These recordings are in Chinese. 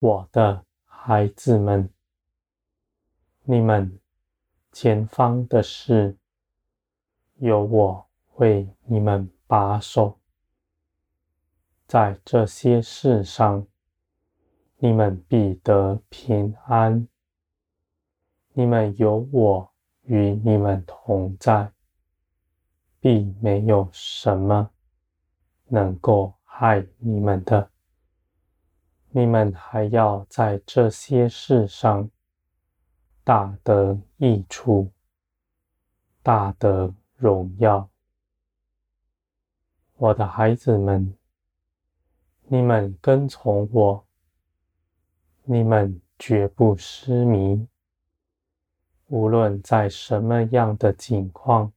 我的孩子们，你们前方的事，有我为你们把守。在这些事上，你们必得平安。你们有我与你们同在，必没有什么能够害你们的。你们还要在这些事上大得益处，大得荣耀。我的孩子们，你们跟从我，你们绝不失迷。无论在什么样的境况，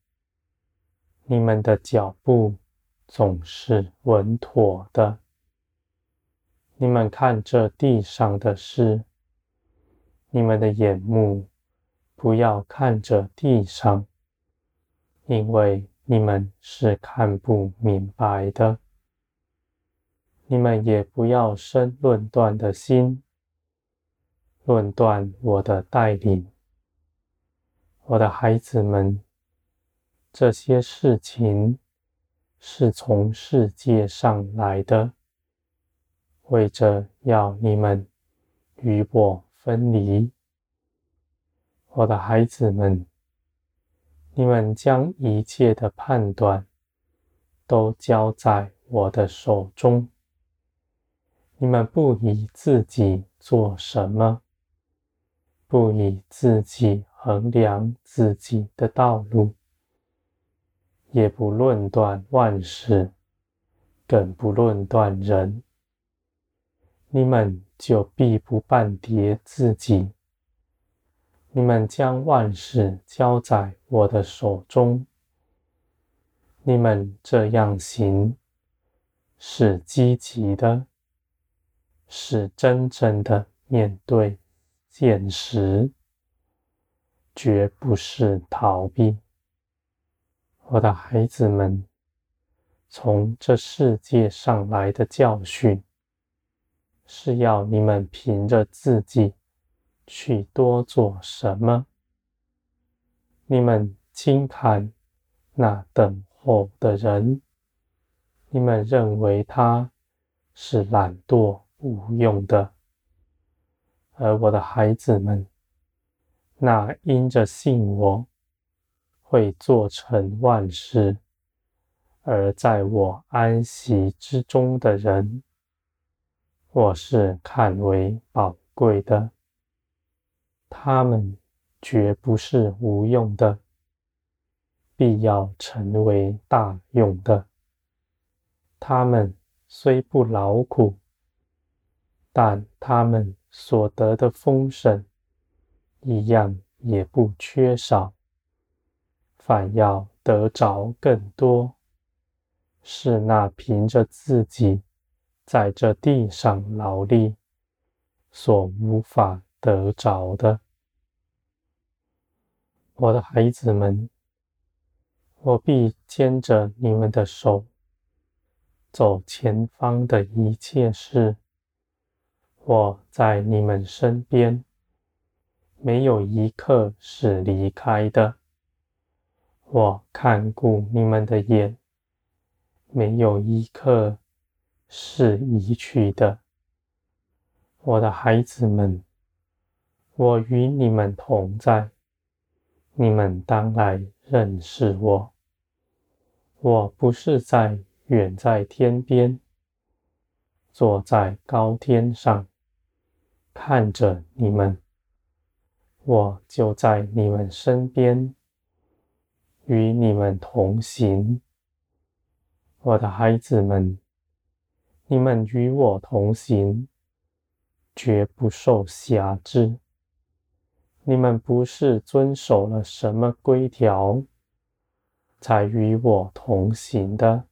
你们的脚步总是稳妥的。你们看这地上的事，你们的眼目不要看着地上，因为你们是看不明白的。你们也不要生论断的心，论断我的带领。我的孩子们，这些事情是从世界上来的。为着要你们与我分离，我的孩子们，你们将一切的判断都交在我的手中。你们不以自己做什么，不以自己衡量自己的道路，也不论断万事，更不论断人。你们就必不绊跌自己。你们将万事交在我的手中。你们这样行，是积极的，是真正的面对现实，绝不是逃避。我的孩子们，从这世界上来的教训。是要你们凭着自己去多做什么？你们轻看那等候的人，你们认为他是懒惰无用的，而我的孩子们，那因着信我会做成万事，而在我安息之中的人。我是看为宝贵的，他们绝不是无用的，必要成为大用的。他们虽不劳苦，但他们所得的丰盛，一样也不缺少，反要得着更多，是那凭着自己。在这地上劳力所无法得着的，我的孩子们，我必牵着你们的手，走前方的一切事。我在你们身边，没有一刻是离开的。我看顾你们的眼，没有一刻。是移去的，我的孩子们，我与你们同在，你们当来认识我。我不是在远在天边，坐在高天上，看着你们，我就在你们身边，与你们同行，我的孩子们。你们与我同行，绝不受辖制。你们不是遵守了什么规条，才与我同行的。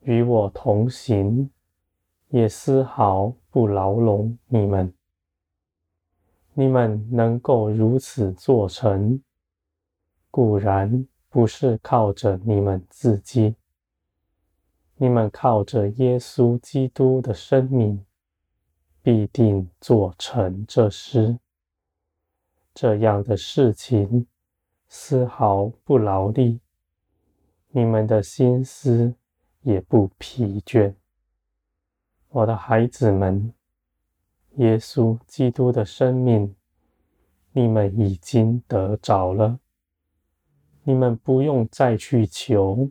与我同行，也丝毫不牢笼你们。你们能够如此做成，固然不是靠着你们自己。你们靠着耶稣基督的生命，必定做成这事。这样的事情丝毫不劳力，你们的心思也不疲倦。我的孩子们，耶稣基督的生命，你们已经得着了。你们不用再去求，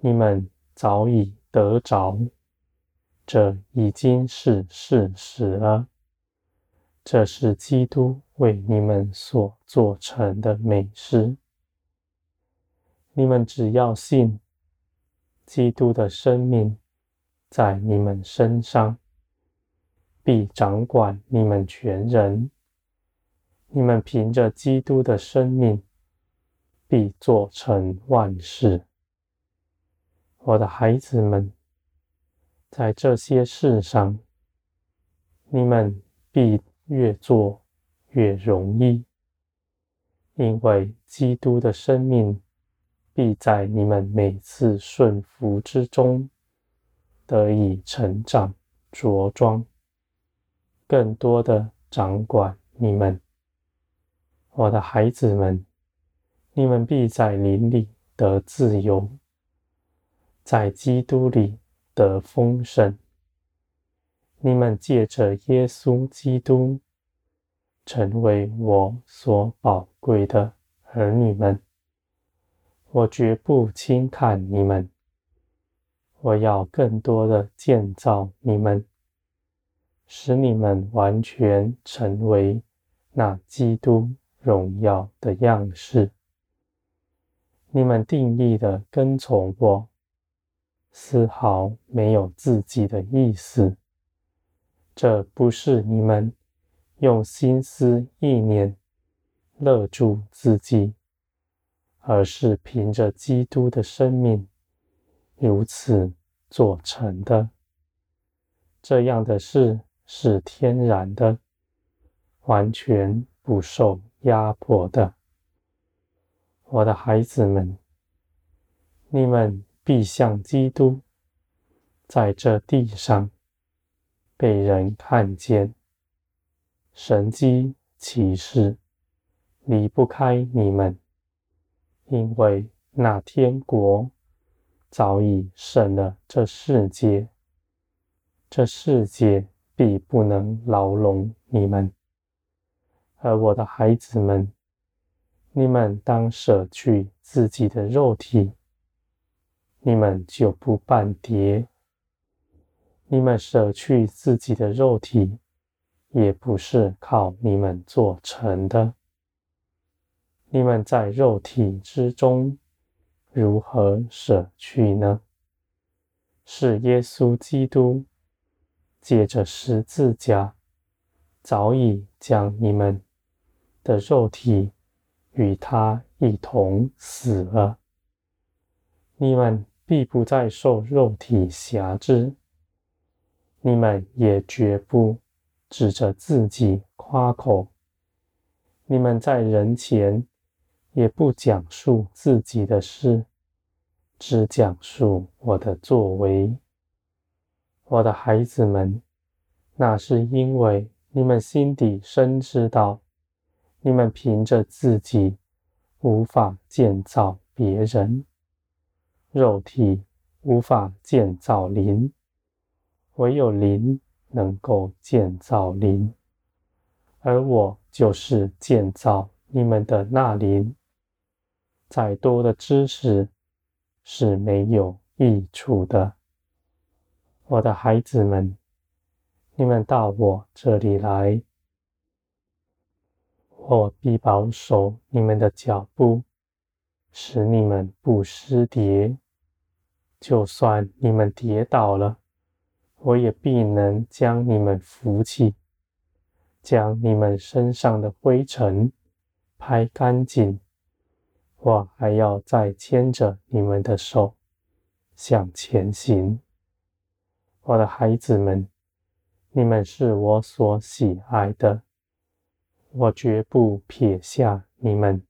你们早已得着，这已经是事实了。这是基督为你们所做成的美事。你们只要信，基督的生命在你们身上，必掌管你们全人。你们凭着基督的生命。必做成万事，我的孩子们，在这些事上，你们必越做越容易，因为基督的生命必在你们每次顺服之中得以成长着装，更多的掌管你们，我的孩子们。你们必在灵里得自由，在基督里得丰盛。你们借着耶稣基督，成为我所宝贵的儿女们。我绝不轻看你们，我要更多的建造你们，使你们完全成为那基督荣耀的样式。你们定意的跟从我，丝毫没有自己的意思。这不是你们用心思意念勒住自己，而是凭着基督的生命如此做成的。这样的事是天然的，完全不受压迫的。我的孩子们，你们必像基督，在这地上被人看见，神迹奇事离不开你们，因为那天国早已胜了这世界，这世界必不能牢笼你们，而我的孩子们。你们当舍去自己的肉体，你们就不半跌。你们舍去自己的肉体，也不是靠你们做成的。你们在肉体之中如何舍去呢？是耶稣基督借着十字架，早已将你们的肉体。与他一同死了，你们必不再受肉体挟制，你们也绝不指着自己夸口，你们在人前也不讲述自己的事，只讲述我的作为。我的孩子们，那是因为你们心底深知道。你们凭着自己无法建造别人，肉体无法建造灵，唯有灵能够建造灵，而我就是建造你们的那灵。再多的知识是没有益处的，我的孩子们，你们到我这里来。我必保守你们的脚步，使你们不失跌。就算你们跌倒了，我也必能将你们扶起，将你们身上的灰尘拍干净。我还要再牵着你们的手向前行。我的孩子们，你们是我所喜爱的。我绝不撇下你们，